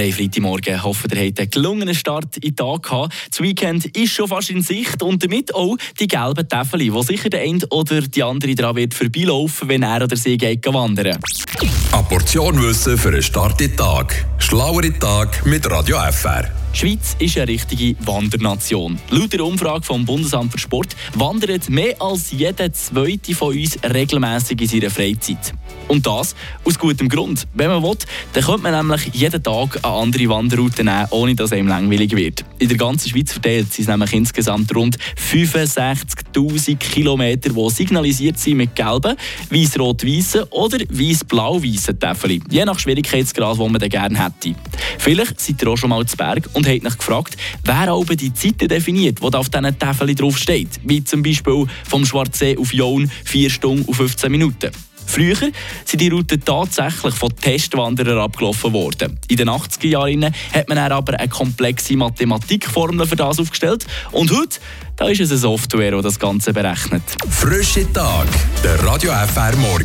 Haben Freitagmorgen. Hoffen, ihr habt einen gelungenen Start in den Tag gehabt. Das Weekend ist schon fast in Sicht und damit auch die gelben Täfeli, wo sicher der eine oder die andere daran wird vorbeilaufen, wenn er oder sie geht wandern. Eine Portion Wissen für einen Start in den Tag. Schlauere Tag mit Radio FR. Die Schweiz ist eine richtige Wandernation. Laut der Umfrage vom Bundesamt für Sport wandert mehr als jeder Zweite von uns regelmäßig in seiner Freizeit. Und das aus gutem Grund. Wenn man will, dann könnte man nämlich jeden Tag eine andere Wanderroute nehmen, ohne dass einem langweilig wird. In der ganzen Schweiz verteilt sind es nämlich insgesamt rund 65'000 Kilometer, die signalisiert sind mit gelben, weiß-rot-weißen oder weiß-blau-weißen Täfeln. Je nach Schwierigkeitsgrad, den man gerne hätte. Vielleicht seid ihr auch schon mal zu Berg und habt euch gefragt, wer oben die Zeiten definiert, die auf diesen Tafeln draufsteht. Wie zum Beispiel vom Schwarzsee auf Jaun 4 Stunden und 15 Minuten. Früher sind die Routen tatsächlich von Testwanderern abgelaufen worden. In den 80er Jahren hat man aber eine komplexe Mathematikformel für das aufgestellt. Und heute da ist es eine Software, die das Ganze berechnet. Frische Tag, der Radio FR Morgen.